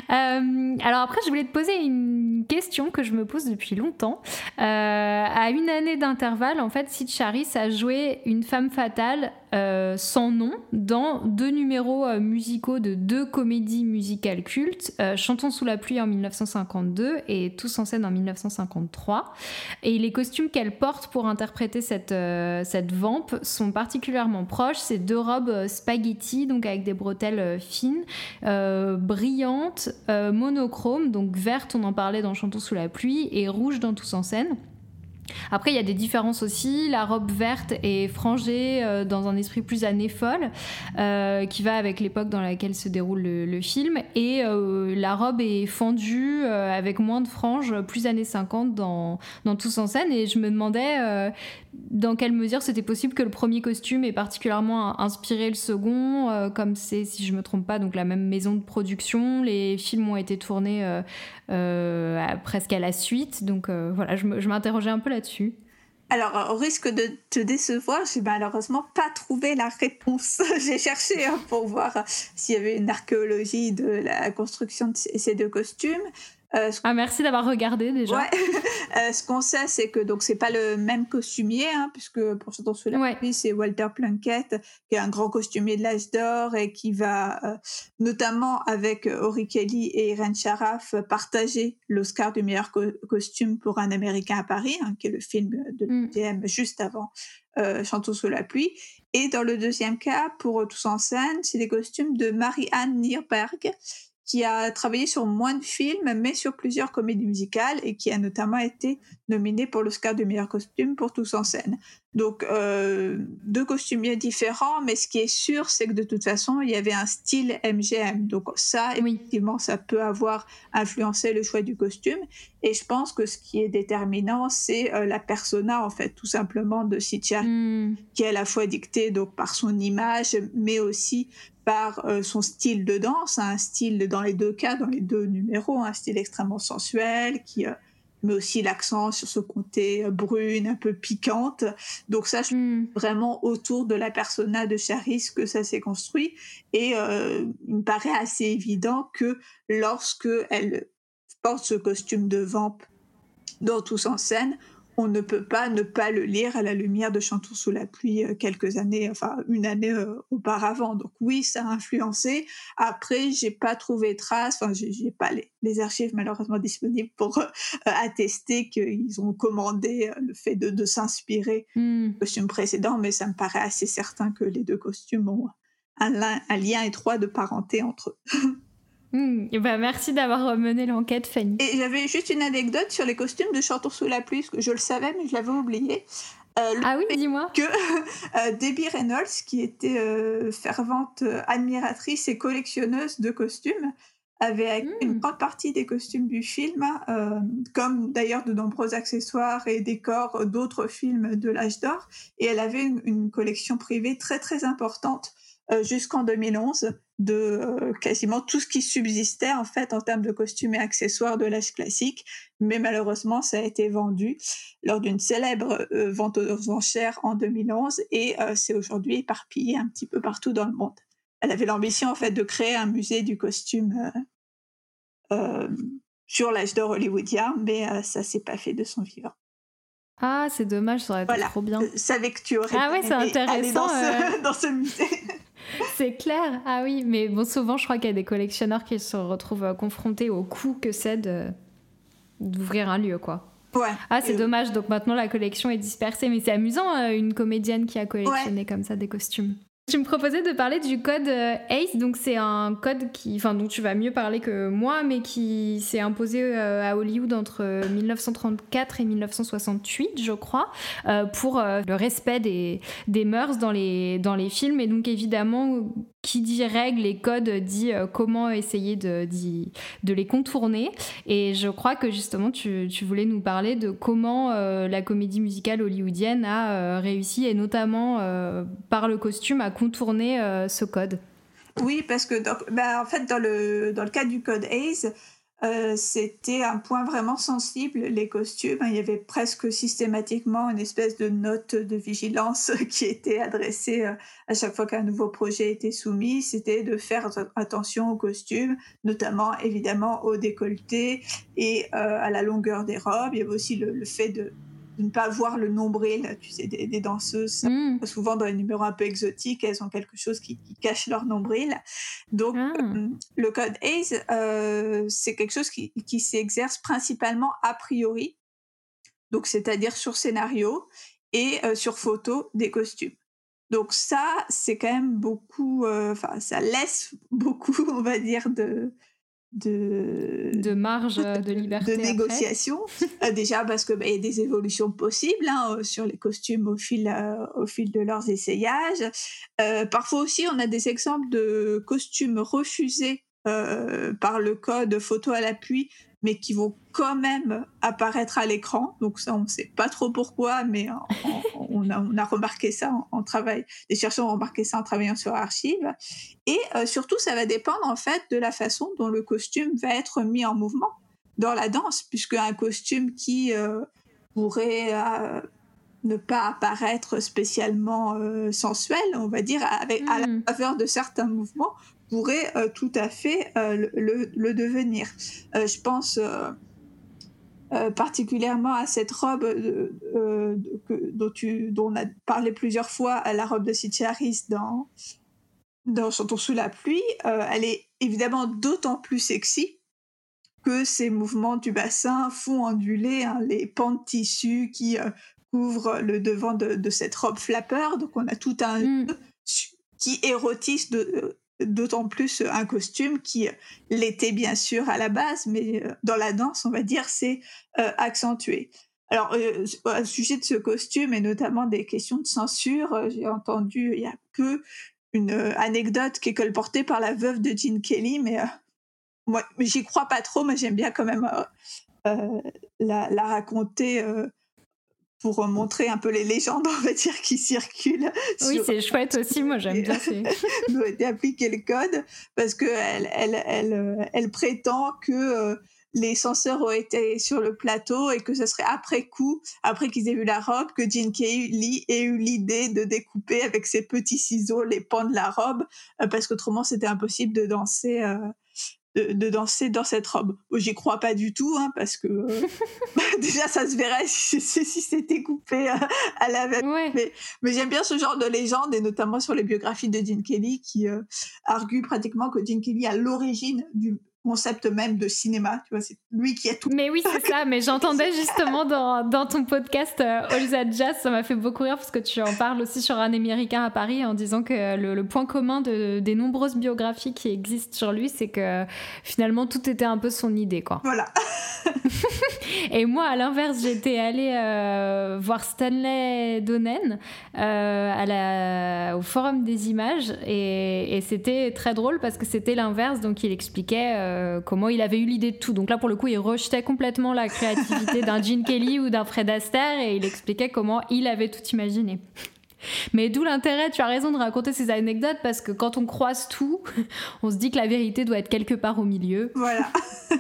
Alors après, je voulais te poser une question que je me pose depuis longtemps. à une année d'intervalle, en fait, Sid Charis a joué une femme fatale sans nom dans deux numéros musicaux de deux comédies musical culte, euh, Chantons sous la pluie en 1952 et Tous en scène en 1953. Et les costumes qu'elle porte pour interpréter cette, euh, cette vampe sont particulièrement proches. C'est deux robes euh, spaghetti, donc avec des bretelles fines, brillantes, monochromes, donc vertes, on en parlait dans Chantons sous la pluie, et rouges dans Tous en scène. Après, il y a des différences aussi. La robe verte est frangée euh, dans un esprit plus année folle, euh, qui va avec l'époque dans laquelle se déroule le, film. Et euh, la robe est fendue avec moins de franges, plus années 50 dans, dans Tous en scène. Et je me demandais dans quelle mesure c'était possible que le premier costume ait particulièrement inspiré le second, comme c'est, si je me trompe pas, donc la même maison de production. Les films ont été tournés presque à la suite. Donc voilà, je m'interrogeais un peu là alors, au risque de te décevoir, j'ai malheureusement pas trouvé la réponse. [LAUGHS] j'ai cherché hein, pour voir s'il y avait une archéologie de la construction de ces deux costumes. Euh, ah merci d'avoir regardé déjà. [LAUGHS] Euh, ce qu'on sait, c'est que donc c'est pas le même costumier, hein, puisque pour ce sous la ouais. c'est Walter Plunkett qui est un grand costumier de l'âge d'or et qui va euh, notamment avec Ori Kelly et Irene Sharaf partager l'Oscar du meilleur costume pour un Américain à Paris, hein, qui est le film de l'UTM mm. juste avant Chantons sous la pluie. Et dans le deuxième cas, pour Tous en scène, c'est des costumes de Marie-Anne Nierberg qui a travaillé sur moins de films, mais sur plusieurs comédies musicales et qui a notamment été nominé pour l'Oscar du meilleur costume pour Tous en scène. Donc, euh, deux costumiers différents, mais ce qui est sûr, c'est que de toute façon, il y avait un style MGM. Donc, ça, effectivement, ça peut avoir influencé le choix du costume. Et je pense que ce qui est déterminant, c'est euh, la persona, en fait, tout simplement de Sitcha, hmm. qui est à la fois dictée donc, par son image, mais aussi par euh, son style de danse, un style dans les deux cas, dans les deux numéros, un style extrêmement sensuel qui euh, met aussi l'accent sur ce côté euh, brune, un peu piquante. Donc ça, je mm. vraiment autour de la persona de Charis que ça s'est construit. Et il me paraît assez évident que lorsque elle porte ce costume de vamp dans Tous en scène, on ne peut pas ne pas le lire à la lumière de Chantons sous la pluie euh, quelques années, enfin une année euh, auparavant. Donc oui, ça a influencé. Après, j'ai pas trouvé trace, enfin j'ai pas les, archives malheureusement disponibles pour euh, attester qu'ils ont commandé le fait de, s'inspirer mmh. du costume précédent, mais ça me paraît assez certain que les deux costumes ont un, lien étroit de parenté entre eux. [LAUGHS] Hmm, bah merci d'avoir mené l'enquête, Fanny. Et j'avais juste une anecdote sur les costumes de Chantons sous la pluie, parce que je le savais, mais je l'avais oublié. Euh, ah oui, dis-moi. Que [LAUGHS] euh, Debbie Reynolds, qui était euh, fervente admiratrice et collectionneuse de costumes, avait une hmm. grande partie des costumes du film, comme d'ailleurs de nombreux accessoires et décors d'autres films de l'âge d'or. Et elle avait une, collection privée très très importante jusqu'en 2011 de euh, quasiment tout ce qui subsistait en fait en termes de costumes et accessoires de l'âge classique, mais malheureusement ça a été vendu lors d'une célèbre euh, vente aux enchères en 2011 et euh, c'est aujourd'hui éparpillé un petit peu partout dans le monde. Elle avait l'ambition en fait de créer un musée du costume sur l'âge d'or hollywoodien, mais ça s'est pas fait de son vivant. Ah, c'est dommage, ça aurait été trop bien. Je savais que tu aurais ah ouais, c'est intéressant, dans ce [LAUGHS] musée. [LAUGHS] c'est clair. Ah oui, mais bon, souvent, je crois qu'il y a des collectionneurs qui se retrouvent euh, confrontés au coût que c'est d'ouvrir un lieu, quoi. Ouais. Ah, c'est dommage. Donc maintenant, la collection est dispersée. Mais c'est amusant, euh, une comédienne qui a collectionné comme ça des costumes. Tu me proposais de parler du code euh, ACE, donc c'est un code qui, enfin, dont tu vas mieux parler que moi, mais qui s'est imposé euh, à Hollywood entre 1934 et 1968, je crois, euh, pour le respect des, des mœurs dans les, dans les films. Et donc évidemment, qui dit règles et codes dit comment essayer de, de, les contourner. Et je crois que justement, tu, tu voulais nous parler de comment la comédie musicale hollywoodienne a réussi, et notamment par le costume, à contourner euh, ce code Oui, parce que bah, en fait, dans le, dans le cas du code ACE, euh, c'était un point vraiment sensible, les costumes. Il y avait presque systématiquement une espèce de note de vigilance [LAUGHS] qui était adressée euh, à chaque fois qu'un nouveau projet était soumis. C'était de faire attention aux costumes, notamment évidemment au décolleté et à la longueur des robes. Il y avait aussi le fait de, de ne pas voir le nombril, tu sais, des, danseuses. Mm. Souvent, dans les numéros un peu exotiques, elles ont quelque chose qui, cache leur nombril. Donc, ah. euh, le code ACE, euh, c'est quelque chose qui, qui s'exerce principalement a priori, donc c'est-à-dire sur scénario et euh, sur photo des costumes. Donc ça, c'est quand même beaucoup, enfin, ça laisse beaucoup, [LAUGHS] on va dire, de, de, de marge de [LAUGHS] liberté de négociation. [LAUGHS] Euh, déjà parce que bah, y a des évolutions possibles hein, euh, sur les costumes au fil euh, au fil de leurs essayages. Parfois aussi on a des exemples de costumes refusés par le code photo à l'appui mais qui vont quand même apparaître à l'écran. Donc ça, on ne sait pas trop pourquoi, mais on, a, remarqué ça en, travail. Les chercheurs ont remarqué ça en travaillant sur Archive. Et euh, surtout, ça va dépendre en fait de la façon dont le costume va être mis en mouvement dans la danse, puisque un costume qui euh, pourrait euh, ne pas apparaître spécialement sensuel, on va dire, avec, à la hmm. faveur de certains mouvements, pourrait euh, tout à fait euh, le, devenir. Euh, je pense particulièrement à cette robe dont, tu, dont, on a parlé plusieurs fois, à la robe de Sitcharis dans, dans Chantons sous la pluie. elle est évidemment d'autant plus sexy que ces mouvements du bassin font onduler hein, les pans de tissu qui couvrent le devant de, cette robe flapper. Donc on a tout un mm. qui érotise de, d'autant plus un costume qui l'était bien sûr à la base, mais euh, dans la danse, on va dire, c'est euh, accentué. Alors, euh, au sujet de ce costume et notamment des questions de censure, j'ai entendu il y a peu une anecdote qui est colportée par la veuve de Gene Kelly, mais moi, j'y crois pas trop, mais j'aime bien quand même la, la, raconter pour montrer un peu les légendes, on va dire, qui circulent. Oui, c'est chouette aussi, moi j'aime bien. [LAUGHS] Appliqué le code parce qu'elle elle, elle, euh, elle, prétend que euh, les censeurs ont été sur le plateau et que ce serait après coup, après qu'ils aient vu la robe, que Jean Kelly ait eu l'idée de découper avec ses petits ciseaux les pans de la robe euh, parce qu'autrement c'était impossible de danser de, danser dans cette robe. J'y crois pas du tout, hein, parce que euh, [LAUGHS] [LAUGHS] bah, déjà ça se verrait si, c'était coupé à la même. Mais, j'aime bien ce genre de légende, et notamment sur les biographies de Gene Kelly, qui euh, arguent pratiquement que Gene Kelly a l'origine du concept même de cinéma. Tu vois, c'est lui qui a tout. Mais oui, c'est ça. Mais j'entendais justement dans, dans, ton podcast euh, All That Jazz, ça m'a fait beaucoup rire parce que tu en parles aussi sur un américain à Paris en disant que le, point commun de, des nombreuses biographies qui existent sur lui, c'est que finalement tout était un peu son idée, quoi. Voilà. [LAUGHS] Et moi, à l'inverse, j'étais allée euh, voir Stanley Donen euh, à la, au Forum des images et, et c'était très drôle parce que c'était l'inverse. Donc, il expliquait euh, comment il avait eu l'idée de tout. Donc là, pour le coup, il rejetait complètement la créativité d'un Gene [LAUGHS] Kelly ou d'un Fred Astaire et il expliquait comment il avait tout imaginé. Mais d'où l'intérêt, tu as raison de raconter ces anecdotes parce que quand on croise tout, [LAUGHS] on se dit que la vérité doit être quelque part au milieu. Voilà. [LAUGHS]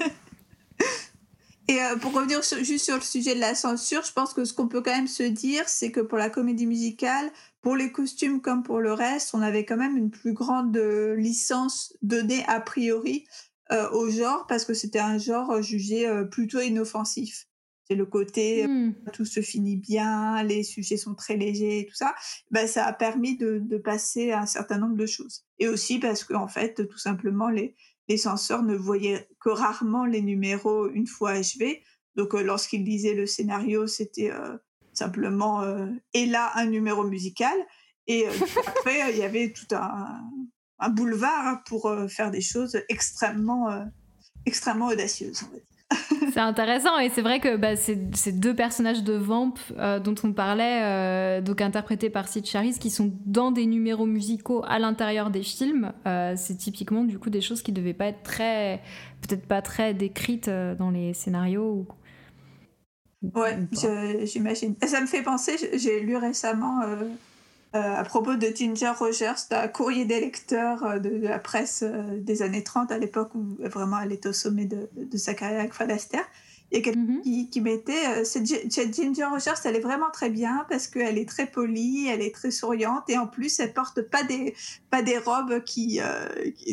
Et euh, pour revenir juste sur le sujet de la censure, je pense que ce qu'on peut quand même se dire, c'est que pour la comédie musicale, pour les costumes comme pour le reste, on avait quand même une plus grande euh, licence donnée a priori euh, au genre parce que c'était un genre jugé plutôt inoffensif. C'est le côté mmh. tout se finit bien, les sujets sont très légers et tout ça. Ben, ça a permis de, de passer un certain nombre de choses. Et aussi parce qu'en en fait, tout simplement, les, les censeurs ne voyaient que rarement les numéros une fois achevés. Donc euh, lorsqu'ils lisaient le scénario, c'était euh, simplement euh, et là un numéro musical. Et après, il y avait tout un, un boulevard pour faire des choses extrêmement, extrêmement audacieuses. [LAUGHS] C'est intéressant et c'est vrai que bah, ces, deux personnages de Vamp euh, dont on parlait, euh, donc interprétés par Sid Charis, qui sont dans des numéros musicaux à l'intérieur des films, euh, c'est typiquement du coup des choses qui devaient pas être très, peut-être pas très décrites dans les scénarios. Ouais, j'imagine. Ça me fait penser, j'ai lu récemment euh, à propos de Ginger Rogers, un courrier des lecteurs euh, de, la presse euh, des années 30, à l'époque où vraiment elle était au sommet de, sa carrière avec Astaire. Il y a quelqu'un mhm. qui, qui, mettait cette, Ginger Rogers, elle est vraiment très bien parce qu'elle est très polie, elle est très souriante et en plus elle porte pas des pas des robes qui,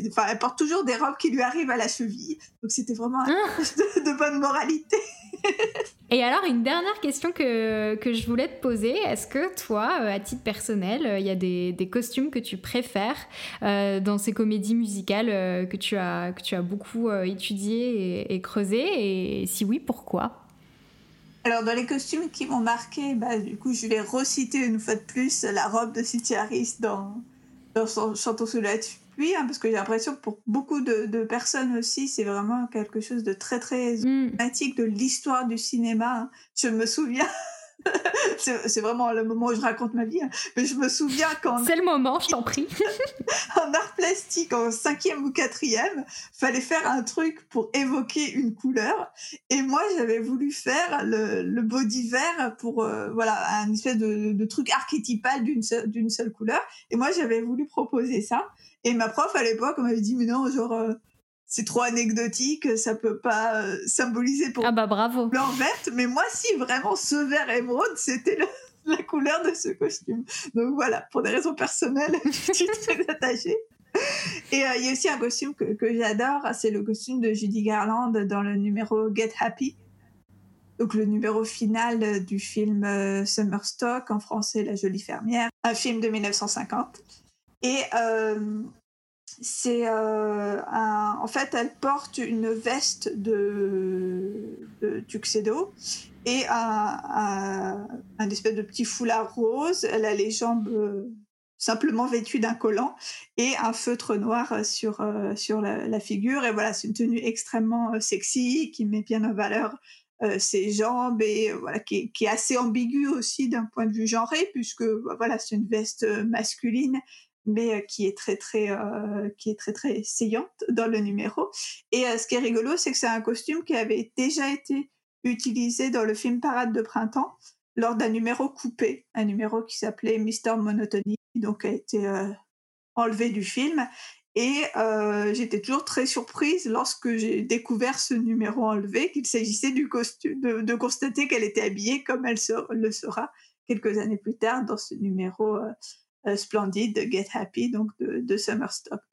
enfin elle porte toujours des robes qui lui arrivent à la cheville. Donc c'était vraiment ah. de, bonne moralité. [LAUGHS] Et alors, une dernière question que, que je voulais te poser. Est-ce que toi, euh, à titre personnel, euh, il y a des, des, costumes que tu préfères euh, dans ces comédies musicales que, tu as, que tu as beaucoup étudiées et, creusées? Et si oui, pourquoi alors, dans les costumes qui m'ont marqué, bah, du coup, je vais reciter une fois de plus la robe de City Harris dans, dans son Chantons sous la oui, hein, parce que j'ai l'impression que pour beaucoup de, personnes aussi, c'est vraiment quelque chose de très très mm. de l'histoire du cinéma. Hein. Je me souviens [LAUGHS] c'est vraiment le moment où je raconte ma vie. Hein. Mais je me souviens quand. C'est le moment, je t'en prie. [LAUGHS] en art plastique, en cinquième ou quatrième, fallait faire un truc pour évoquer une couleur. Et moi, j'avais voulu faire le, le body vert pour, euh, voilà, un espèce de, truc archétypal d'une seule, seule couleur. Et moi, j'avais voulu proposer ça. Et ma prof à l'époque m'avait dit, mais non, genre. Euh, c'est trop anecdotique, ça peut pas euh, symboliser pour ah bah bravo. blanc verte, mais moi si vraiment ce vert émeraude, c'était [LAUGHS] la couleur de ce costume. Donc voilà, pour des raisons personnelles, [LAUGHS] je suis très attachée. Et euh, il y a aussi un costume que, que j'adore, c'est le costume de Judy Garland dans le numéro Get Happy. Donc le numéro final du film euh, Summer Stock, en français La jolie fermière, un film de 1950. Et c'est euh, en fait elle porte une veste de, tuxedo et un, espèce de petit foulard rose. Elle a les jambes euh, simplement vêtues d'un collant et un feutre noir sur euh, sur la, figure. Et voilà, c'est une tenue extrêmement sexy qui met bien en valeur ses jambes et voilà qui est assez ambiguë aussi d'un point de vue genré puisque voilà c'est une veste masculine mais euh, qui est très très euh, qui est très très saillante dans le numéro. Et euh, ce qui est rigolo, c'est que c'est un costume qui avait déjà été utilisé dans le film Parade de printemps lors d'un numéro coupé, un numéro qui s'appelait Mister Monotony, donc a été enlevé du film. Et j'étais toujours très surprise lorsque j'ai découvert ce numéro enlevé, qu'il s'agissait du costume, de, constater qu'elle était habillée comme elle le sera quelques années plus tard dans ce numéro splendide de Get Happy, donc de, de.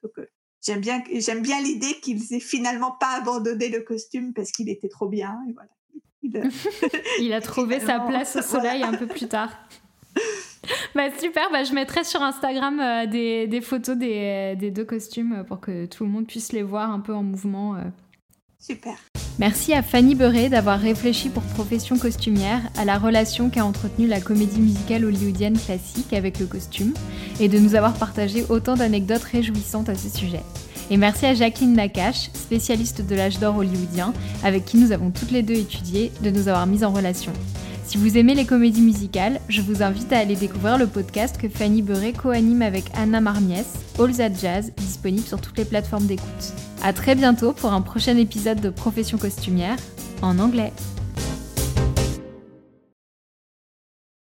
Donc, euh, j'aime bien, j'aime bien l'idée qu'ils aient finalement pas abandonné le costume parce qu'il était trop bien. Et voilà. Il, a [LAUGHS] [LAUGHS] trouvé sa place au [LAUGHS] soleil un peu plus tard. Bah, super, bah, je mettrai sur Instagram euh, des, des, photos des, des, deux costumes pour que tout le monde puisse les voir un peu en mouvement Super. Merci à Fanny Beuret d'avoir réfléchi pour Profession costumière à la relation qu'a entretenue la comédie musicale hollywoodienne classique avec le costume et de nous avoir partagé autant d'anecdotes réjouissantes à ce sujet. Et merci à Jacqueline Nakache, spécialiste de l'âge d'or hollywoodien, avec qui nous avons toutes les deux étudié, de nous avoir mis en relation. Si vous aimez les comédies musicales, je vous invite à aller découvrir le podcast que Fanny Beuret co-anime avec Anna Marmiès, All That Jazz, disponible sur toutes les plateformes d'écoute. A très bientôt pour un prochain épisode de Profession costumière en anglais.